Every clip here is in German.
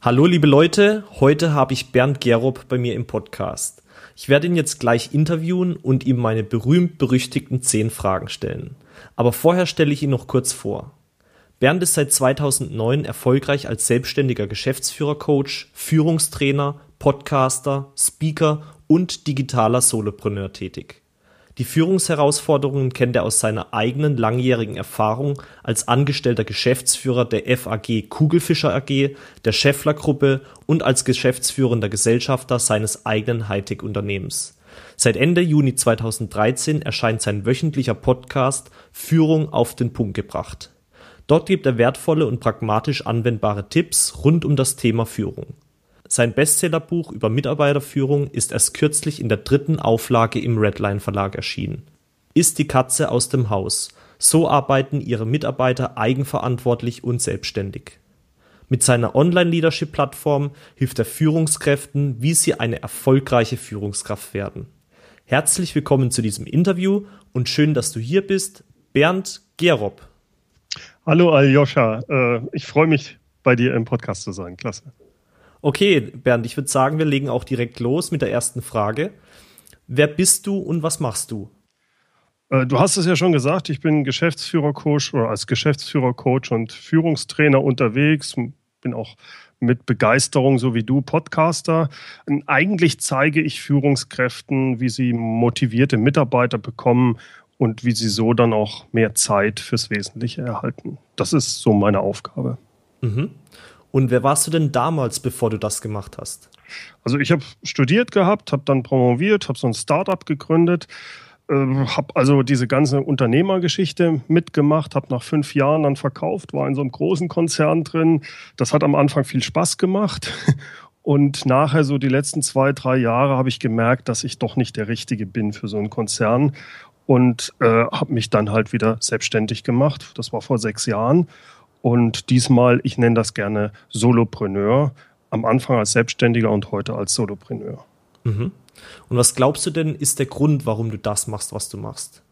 Hallo liebe Leute, heute habe ich Bernd Gerob bei mir im Podcast. Ich werde ihn jetzt gleich interviewen und ihm meine berühmt-berüchtigten zehn Fragen stellen. Aber vorher stelle ich ihn noch kurz vor. Bernd ist seit 2009 erfolgreich als selbstständiger Geschäftsführer-Coach, Führungstrainer, Podcaster, Speaker und digitaler Solopreneur tätig. Die Führungsherausforderungen kennt er aus seiner eigenen langjährigen Erfahrung als angestellter Geschäftsführer der FAG Kugelfischer AG, der Schaeffler Gruppe und als geschäftsführender Gesellschafter seines eigenen Hightech-Unternehmens. Seit Ende Juni 2013 erscheint sein wöchentlicher Podcast Führung auf den Punkt gebracht. Dort gibt er wertvolle und pragmatisch anwendbare Tipps rund um das Thema Führung. Sein Bestsellerbuch über Mitarbeiterführung ist erst kürzlich in der dritten Auflage im Redline Verlag erschienen. Ist die Katze aus dem Haus. So arbeiten ihre Mitarbeiter eigenverantwortlich und selbstständig. Mit seiner Online-Leadership-Plattform hilft er Führungskräften, wie sie eine erfolgreiche Führungskraft werden. Herzlich willkommen zu diesem Interview und schön, dass du hier bist, Bernd Gerob. Hallo Aljoscha, äh, ich freue mich, bei dir im Podcast zu sein. Klasse. Okay, Bernd, ich würde sagen, wir legen auch direkt los mit der ersten Frage. Wer bist du und was machst du? Äh, du hast es ja schon gesagt, ich bin Geschäftsführer-Coach oder als Geschäftsführer-Coach und Führungstrainer unterwegs, bin auch mit Begeisterung, so wie du, Podcaster. Und eigentlich zeige ich Führungskräften, wie sie motivierte Mitarbeiter bekommen und wie sie so dann auch mehr Zeit fürs Wesentliche erhalten. Das ist so meine Aufgabe. Mhm. Und wer warst du denn damals, bevor du das gemacht hast? Also ich habe studiert gehabt, habe dann promoviert, habe so ein Startup gegründet, äh, habe also diese ganze Unternehmergeschichte mitgemacht, habe nach fünf Jahren dann verkauft, war in so einem großen Konzern drin. Das hat am Anfang viel Spaß gemacht. Und nachher, so die letzten zwei, drei Jahre, habe ich gemerkt, dass ich doch nicht der Richtige bin für so einen Konzern und äh, habe mich dann halt wieder selbstständig gemacht. Das war vor sechs Jahren und diesmal, ich nenne das gerne Solopreneur, am Anfang als Selbstständiger und heute als Solopreneur. Mhm. Und was glaubst du denn, ist der Grund, warum du das machst, was du machst?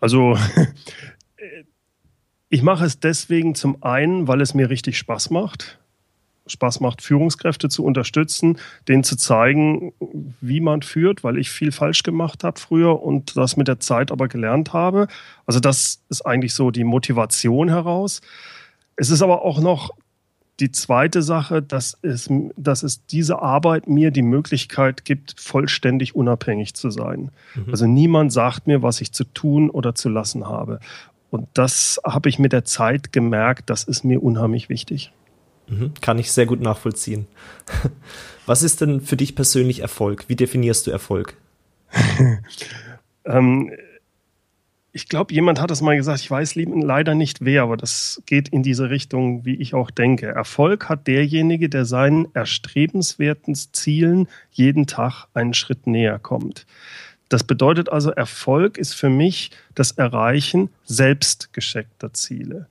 Also, ich mache es deswegen zum einen, weil es mir richtig Spaß macht. Spaß macht, Führungskräfte zu unterstützen, denen zu zeigen, wie man führt, weil ich viel falsch gemacht habe früher und das mit der Zeit aber gelernt habe. Also das ist eigentlich so die Motivation heraus. Es ist aber auch noch die zweite Sache, dass es, dass es diese Arbeit mir die Möglichkeit gibt, vollständig unabhängig zu sein. Mhm. Also niemand sagt mir, was ich zu tun oder zu lassen habe. Und das habe ich mit der Zeit gemerkt, das ist mir unheimlich wichtig. Mhm, kann ich sehr gut nachvollziehen. Was ist denn für dich persönlich Erfolg? Wie definierst du Erfolg? ähm, ich glaube, jemand hat es mal gesagt, ich weiß leider nicht wer, aber das geht in diese Richtung, wie ich auch denke. Erfolg hat derjenige, der seinen erstrebenswerten Zielen jeden Tag einen Schritt näher kommt. Das bedeutet also, Erfolg ist für mich das Erreichen selbstgescheckter Ziele.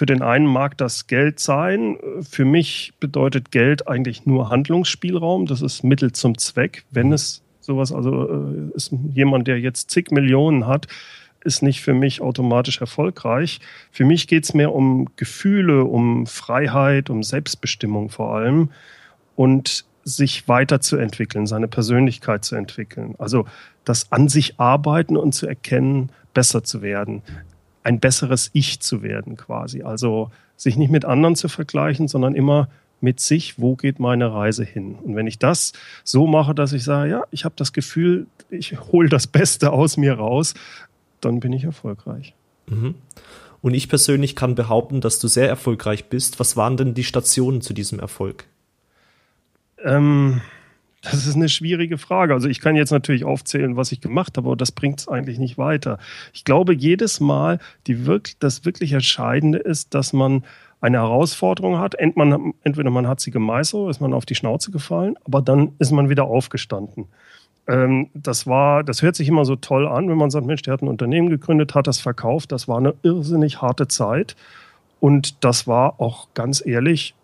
Für den einen mag das Geld sein. Für mich bedeutet Geld eigentlich nur Handlungsspielraum. Das ist Mittel zum Zweck. Wenn es sowas, also äh, ist jemand, der jetzt zig Millionen hat, ist nicht für mich automatisch erfolgreich. Für mich geht es mehr um Gefühle, um Freiheit, um Selbstbestimmung vor allem und sich weiterzuentwickeln, seine Persönlichkeit zu entwickeln. Also das an sich arbeiten und zu erkennen, besser zu werden ein besseres Ich zu werden quasi. Also sich nicht mit anderen zu vergleichen, sondern immer mit sich, wo geht meine Reise hin? Und wenn ich das so mache, dass ich sage, ja, ich habe das Gefühl, ich hole das Beste aus mir raus, dann bin ich erfolgreich. Mhm. Und ich persönlich kann behaupten, dass du sehr erfolgreich bist. Was waren denn die Stationen zu diesem Erfolg? Ähm, das ist eine schwierige Frage. Also ich kann jetzt natürlich aufzählen, was ich gemacht habe, aber das bringt es eigentlich nicht weiter. Ich glaube, jedes Mal, die wirklich, das wirklich Entscheidende ist, dass man eine Herausforderung hat. Entweder man hat sie gemeistert, ist man auf die Schnauze gefallen, aber dann ist man wieder aufgestanden. Ähm, das war, das hört sich immer so toll an, wenn man sagt, Mensch, der hat ein Unternehmen gegründet, hat das verkauft. Das war eine irrsinnig harte Zeit. Und das war auch ganz ehrlich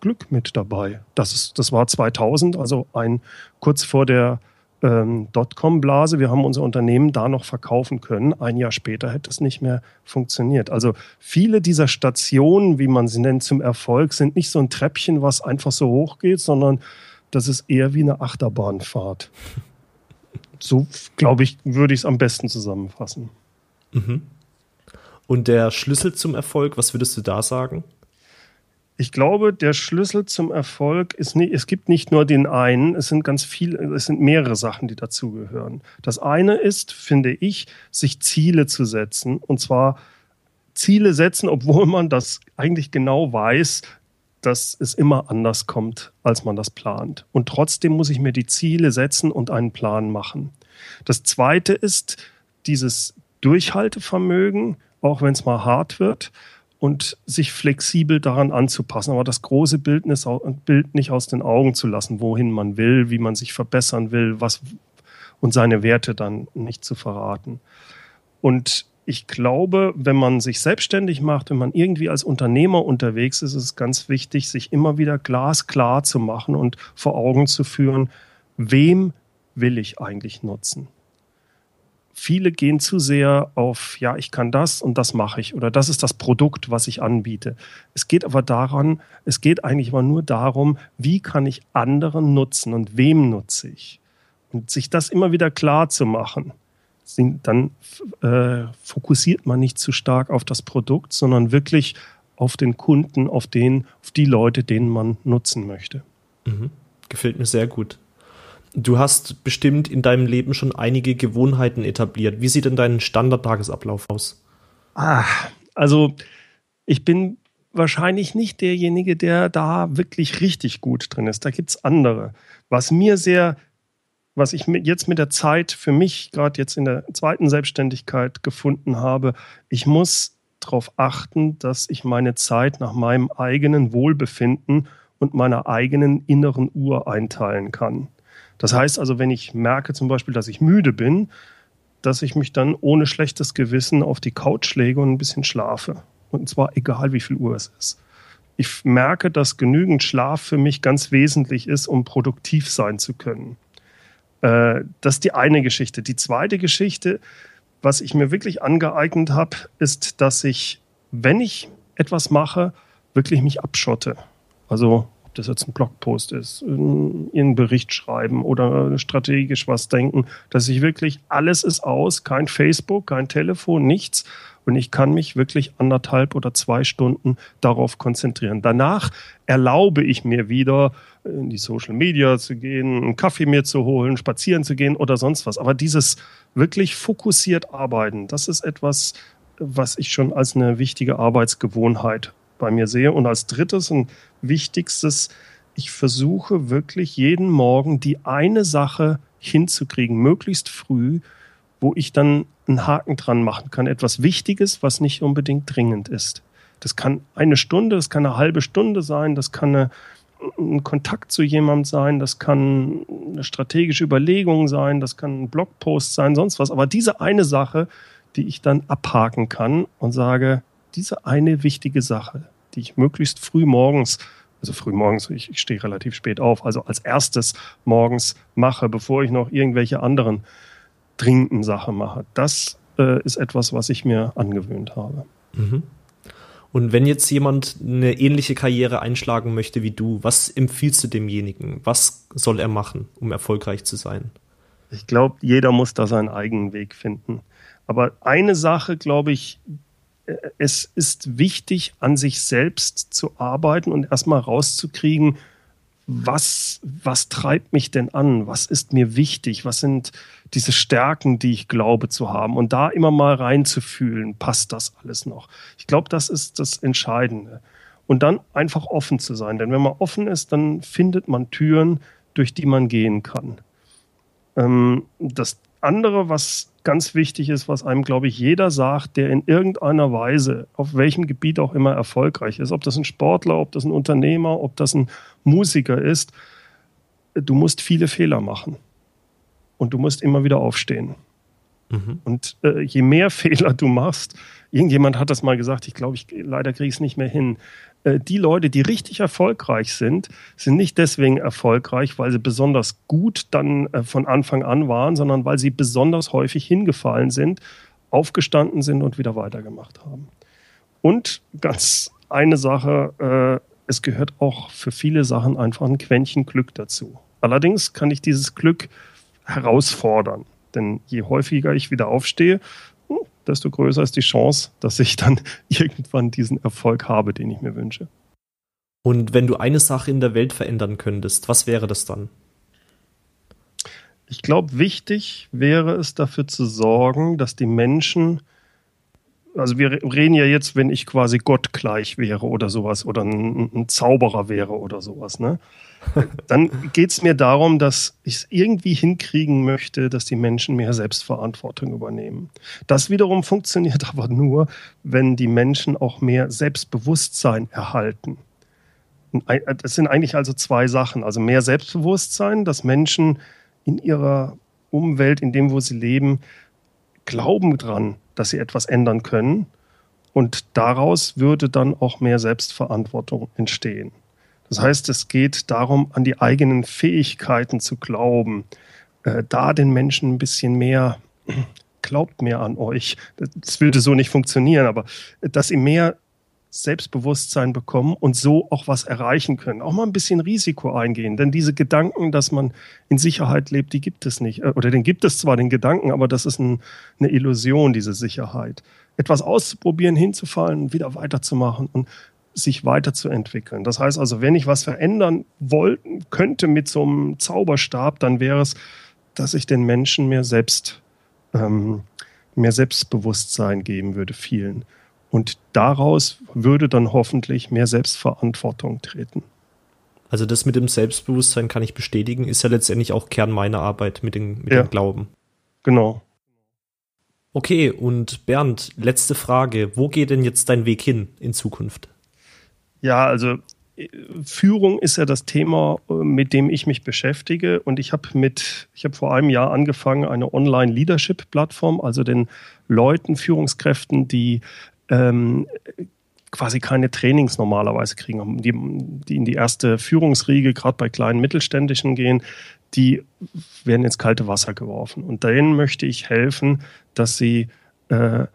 Glück mit dabei. Das, ist, das war 2000, also ein kurz vor der ähm, Dotcom-Blase. Wir haben unser Unternehmen da noch verkaufen können. Ein Jahr später hätte es nicht mehr funktioniert. Also viele dieser Stationen, wie man sie nennt, zum Erfolg, sind nicht so ein Treppchen, was einfach so hoch geht, sondern das ist eher wie eine Achterbahnfahrt. So, glaube ich, würde ich es am besten zusammenfassen. Mhm. Und der Schlüssel zum Erfolg, was würdest du da sagen? Ich glaube, der Schlüssel zum Erfolg ist nicht, es gibt nicht nur den einen, es sind ganz viele, es sind mehrere Sachen, die dazugehören. Das eine ist, finde ich, sich Ziele zu setzen und zwar Ziele setzen, obwohl man das eigentlich genau weiß, dass es immer anders kommt, als man das plant. Und trotzdem muss ich mir die Ziele setzen und einen Plan machen. Das zweite ist dieses Durchhaltevermögen, auch wenn es mal hart wird und sich flexibel daran anzupassen, aber das große Bild nicht aus den Augen zu lassen, wohin man will, wie man sich verbessern will, was und seine Werte dann nicht zu verraten. Und ich glaube, wenn man sich selbstständig macht, wenn man irgendwie als Unternehmer unterwegs ist, ist es ganz wichtig, sich immer wieder glasklar zu machen und vor Augen zu führen, wem will ich eigentlich nutzen? Viele gehen zu sehr auf, ja, ich kann das und das mache ich oder das ist das Produkt, was ich anbiete. Es geht aber daran, es geht eigentlich aber nur darum, wie kann ich anderen nutzen und wem nutze ich? Und sich das immer wieder klar zu machen, dann äh, fokussiert man nicht zu stark auf das Produkt, sondern wirklich auf den Kunden, auf den, auf die Leute, denen man nutzen möchte. Mhm. Gefällt mir sehr gut. Du hast bestimmt in deinem Leben schon einige Gewohnheiten etabliert. Wie sieht denn dein Standardtagesablauf aus? Ah, also ich bin wahrscheinlich nicht derjenige, der da wirklich richtig gut drin ist. Da gibt es andere. Was mir sehr, was ich jetzt mit der Zeit für mich gerade jetzt in der zweiten Selbstständigkeit gefunden habe, ich muss darauf achten, dass ich meine Zeit nach meinem eigenen Wohlbefinden und meiner eigenen inneren Uhr einteilen kann. Das heißt also, wenn ich merke zum Beispiel, dass ich müde bin, dass ich mich dann ohne schlechtes Gewissen auf die Couch lege und ein bisschen schlafe. Und zwar egal, wie viel Uhr es ist. Ich merke, dass genügend Schlaf für mich ganz wesentlich ist, um produktiv sein zu können. Äh, das ist die eine Geschichte. Die zweite Geschichte, was ich mir wirklich angeeignet habe, ist, dass ich, wenn ich etwas mache, wirklich mich abschotte. Also ob das jetzt ein Blogpost ist, einen Bericht schreiben oder strategisch was denken, dass ich wirklich, alles ist aus, kein Facebook, kein Telefon, nichts. Und ich kann mich wirklich anderthalb oder zwei Stunden darauf konzentrieren. Danach erlaube ich mir wieder, in die Social Media zu gehen, einen Kaffee mir zu holen, spazieren zu gehen oder sonst was. Aber dieses wirklich fokussiert arbeiten, das ist etwas, was ich schon als eine wichtige Arbeitsgewohnheit bei mir sehe. Und als drittes und wichtigstes, ich versuche wirklich jeden Morgen die eine Sache hinzukriegen, möglichst früh, wo ich dann einen Haken dran machen kann. Etwas Wichtiges, was nicht unbedingt dringend ist. Das kann eine Stunde, das kann eine halbe Stunde sein, das kann eine, ein Kontakt zu jemandem sein, das kann eine strategische Überlegung sein, das kann ein Blogpost sein, sonst was. Aber diese eine Sache, die ich dann abhaken kann und sage, diese eine wichtige Sache, die ich möglichst früh morgens, also früh morgens, ich, ich stehe relativ spät auf, also als erstes morgens mache, bevor ich noch irgendwelche anderen dringenden Sachen mache. Das äh, ist etwas, was ich mir angewöhnt habe. Mhm. Und wenn jetzt jemand eine ähnliche Karriere einschlagen möchte wie du, was empfiehlst du demjenigen? Was soll er machen, um erfolgreich zu sein? Ich glaube, jeder muss da seinen eigenen Weg finden. Aber eine Sache, glaube ich, es ist wichtig, an sich selbst zu arbeiten und erstmal rauszukriegen, was, was treibt mich denn an? Was ist mir wichtig? Was sind diese Stärken, die ich glaube zu haben? Und da immer mal reinzufühlen, passt das alles noch? Ich glaube, das ist das Entscheidende. Und dann einfach offen zu sein. Denn wenn man offen ist, dann findet man Türen, durch die man gehen kann. Ähm, das andere, was ganz wichtig ist, was einem, glaube ich, jeder sagt, der in irgendeiner Weise, auf welchem Gebiet auch immer erfolgreich ist, ob das ein Sportler, ob das ein Unternehmer, ob das ein Musiker ist, du musst viele Fehler machen. Und du musst immer wieder aufstehen. Mhm. Und äh, je mehr Fehler du machst, irgendjemand hat das mal gesagt, ich glaube, ich leider kriege es nicht mehr hin. Äh, die Leute, die richtig erfolgreich sind, sind nicht deswegen erfolgreich, weil sie besonders gut dann äh, von Anfang an waren, sondern weil sie besonders häufig hingefallen sind, aufgestanden sind und wieder weitergemacht haben. Und ganz eine Sache, äh, es gehört auch für viele Sachen einfach ein Quäntchen Glück dazu. Allerdings kann ich dieses Glück herausfordern. Denn je häufiger ich wieder aufstehe, desto größer ist die Chance, dass ich dann irgendwann diesen Erfolg habe, den ich mir wünsche. Und wenn du eine Sache in der Welt verändern könntest, was wäre das dann? Ich glaube, wichtig wäre es dafür zu sorgen, dass die Menschen also wir reden ja jetzt, wenn ich quasi Gott gleich wäre oder sowas oder ein, ein Zauberer wäre oder sowas, ne? Dann geht es mir darum, dass ich es irgendwie hinkriegen möchte, dass die Menschen mehr Selbstverantwortung übernehmen. Das wiederum funktioniert aber nur, wenn die Menschen auch mehr Selbstbewusstsein erhalten. Das sind eigentlich also zwei Sachen. Also mehr Selbstbewusstsein, dass Menschen in ihrer Umwelt, in dem, wo sie leben, glauben dran, dass sie etwas ändern können. Und daraus würde dann auch mehr Selbstverantwortung entstehen. Das heißt, es geht darum, an die eigenen Fähigkeiten zu glauben, äh, da den Menschen ein bisschen mehr, glaubt mehr an euch. Das würde so nicht funktionieren, aber dass sie mehr Selbstbewusstsein bekommen und so auch was erreichen können. Auch mal ein bisschen Risiko eingehen, denn diese Gedanken, dass man in Sicherheit lebt, die gibt es nicht. Äh, oder den gibt es zwar, den Gedanken, aber das ist ein, eine Illusion, diese Sicherheit. Etwas auszuprobieren, hinzufallen, wieder weiterzumachen und sich weiterzuentwickeln. Das heißt also, wenn ich was verändern wollten könnte mit so einem Zauberstab, dann wäre es, dass ich den Menschen mehr selbst, ähm, mehr Selbstbewusstsein geben würde, vielen. Und daraus würde dann hoffentlich mehr Selbstverantwortung treten. Also das mit dem Selbstbewusstsein kann ich bestätigen, ist ja letztendlich auch Kern meiner Arbeit mit, den, mit ja, dem Glauben. Genau. Okay, und Bernd, letzte Frage. Wo geht denn jetzt dein Weg hin in Zukunft? Ja, also äh, Führung ist ja das Thema, äh, mit dem ich mich beschäftige. Und ich habe mit, ich habe vor einem Jahr angefangen, eine Online-Leadership-Plattform, also den Leuten, Führungskräften, die ähm, quasi keine Trainings normalerweise kriegen, die, die in die erste Führungsriege, gerade bei kleinen Mittelständischen gehen, die werden ins kalte Wasser geworfen. Und denen möchte ich helfen, dass sie äh,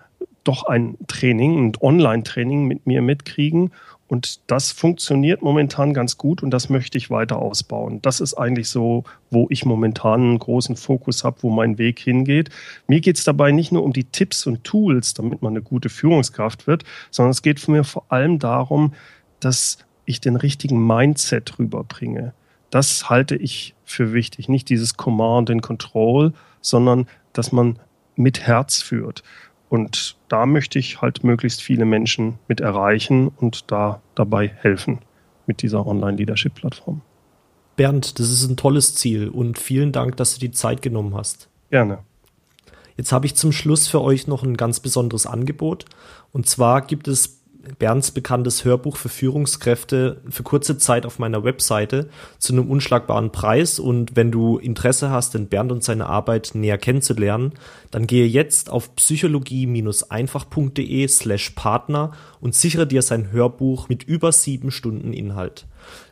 doch ein Training, ein Online-Training mit mir mitkriegen und das funktioniert momentan ganz gut und das möchte ich weiter ausbauen. Das ist eigentlich so, wo ich momentan einen großen Fokus habe, wo mein Weg hingeht. Mir geht es dabei nicht nur um die Tipps und Tools, damit man eine gute Führungskraft wird, sondern es geht mir vor allem darum, dass ich den richtigen Mindset rüberbringe. Das halte ich für wichtig. Nicht dieses Command and Control, sondern dass man mit Herz führt. Und da möchte ich halt möglichst viele Menschen mit erreichen und da dabei helfen mit dieser Online-Leadership-Plattform. Bernd, das ist ein tolles Ziel und vielen Dank, dass du die Zeit genommen hast. Gerne. Jetzt habe ich zum Schluss für euch noch ein ganz besonderes Angebot. Und zwar gibt es Bernds bekanntes Hörbuch für Führungskräfte für kurze Zeit auf meiner Webseite zu einem unschlagbaren Preis. Und wenn du Interesse hast, den Bernd und seine Arbeit näher kennenzulernen, dann gehe jetzt auf psychologie-einfach.de slash Partner und sichere dir sein Hörbuch mit über sieben Stunden Inhalt.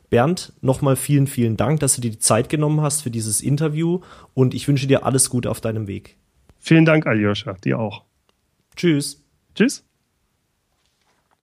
Bernd, nochmal vielen, vielen Dank, dass du dir die Zeit genommen hast für dieses Interview und ich wünsche dir alles Gute auf deinem Weg. Vielen Dank, Aljoscha, dir auch. Tschüss. Tschüss.